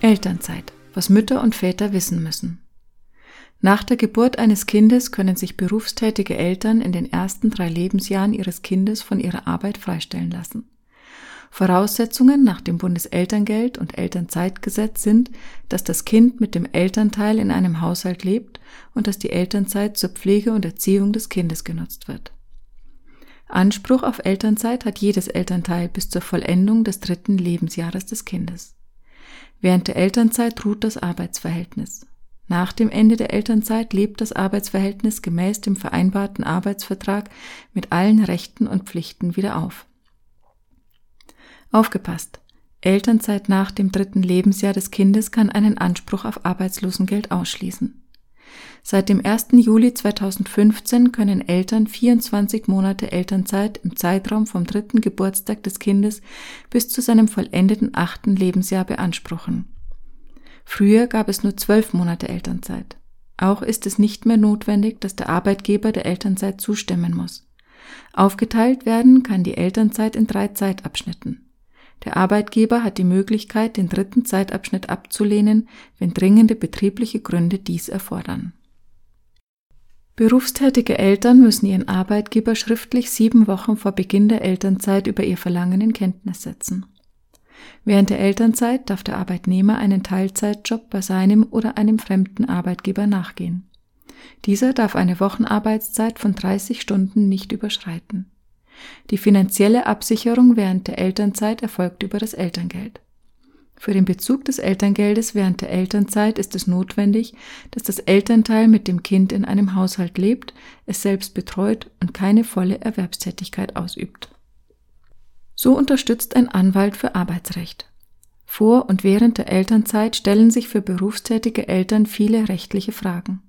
Elternzeit, was Mütter und Väter wissen müssen. Nach der Geburt eines Kindes können sich berufstätige Eltern in den ersten drei Lebensjahren ihres Kindes von ihrer Arbeit freistellen lassen. Voraussetzungen nach dem Bundeselterngeld und Elternzeitgesetz sind, dass das Kind mit dem Elternteil in einem Haushalt lebt und dass die Elternzeit zur Pflege und Erziehung des Kindes genutzt wird. Anspruch auf Elternzeit hat jedes Elternteil bis zur Vollendung des dritten Lebensjahres des Kindes. Während der Elternzeit ruht das Arbeitsverhältnis. Nach dem Ende der Elternzeit lebt das Arbeitsverhältnis gemäß dem vereinbarten Arbeitsvertrag mit allen Rechten und Pflichten wieder auf. Aufgepasst! Elternzeit nach dem dritten Lebensjahr des Kindes kann einen Anspruch auf Arbeitslosengeld ausschließen. Seit dem 1. Juli 2015 können Eltern 24 Monate Elternzeit im Zeitraum vom dritten Geburtstag des Kindes bis zu seinem vollendeten achten Lebensjahr beanspruchen. Früher gab es nur zwölf Monate Elternzeit. Auch ist es nicht mehr notwendig, dass der Arbeitgeber der Elternzeit zustimmen muss. Aufgeteilt werden kann die Elternzeit in drei Zeitabschnitten. Der Arbeitgeber hat die Möglichkeit, den dritten Zeitabschnitt abzulehnen, wenn dringende betriebliche Gründe dies erfordern. Berufstätige Eltern müssen ihren Arbeitgeber schriftlich sieben Wochen vor Beginn der Elternzeit über ihr Verlangen in Kenntnis setzen. Während der Elternzeit darf der Arbeitnehmer einen Teilzeitjob bei seinem oder einem fremden Arbeitgeber nachgehen. Dieser darf eine Wochenarbeitszeit von 30 Stunden nicht überschreiten. Die finanzielle Absicherung während der Elternzeit erfolgt über das Elterngeld. Für den Bezug des Elterngeldes während der Elternzeit ist es notwendig, dass das Elternteil mit dem Kind in einem Haushalt lebt, es selbst betreut und keine volle Erwerbstätigkeit ausübt. So unterstützt ein Anwalt für Arbeitsrecht. Vor und während der Elternzeit stellen sich für berufstätige Eltern viele rechtliche Fragen.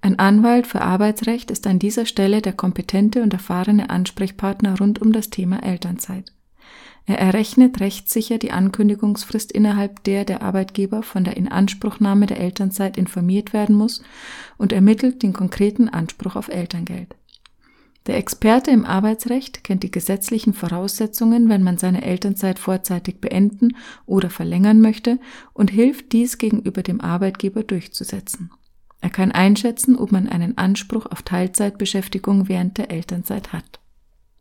Ein Anwalt für Arbeitsrecht ist an dieser Stelle der kompetente und erfahrene Ansprechpartner rund um das Thema Elternzeit. Er errechnet rechtssicher die Ankündigungsfrist, innerhalb der der Arbeitgeber von der Inanspruchnahme der Elternzeit informiert werden muss und ermittelt den konkreten Anspruch auf Elterngeld. Der Experte im Arbeitsrecht kennt die gesetzlichen Voraussetzungen, wenn man seine Elternzeit vorzeitig beenden oder verlängern möchte und hilft dies gegenüber dem Arbeitgeber durchzusetzen. Er kann einschätzen, ob man einen Anspruch auf Teilzeitbeschäftigung während der Elternzeit hat.